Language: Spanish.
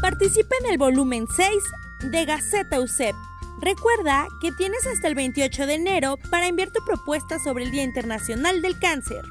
Participa en el volumen 6 de Gaceta USEP. Recuerda que tienes hasta el 28 de enero para enviar tu propuesta sobre el Día Internacional del Cáncer.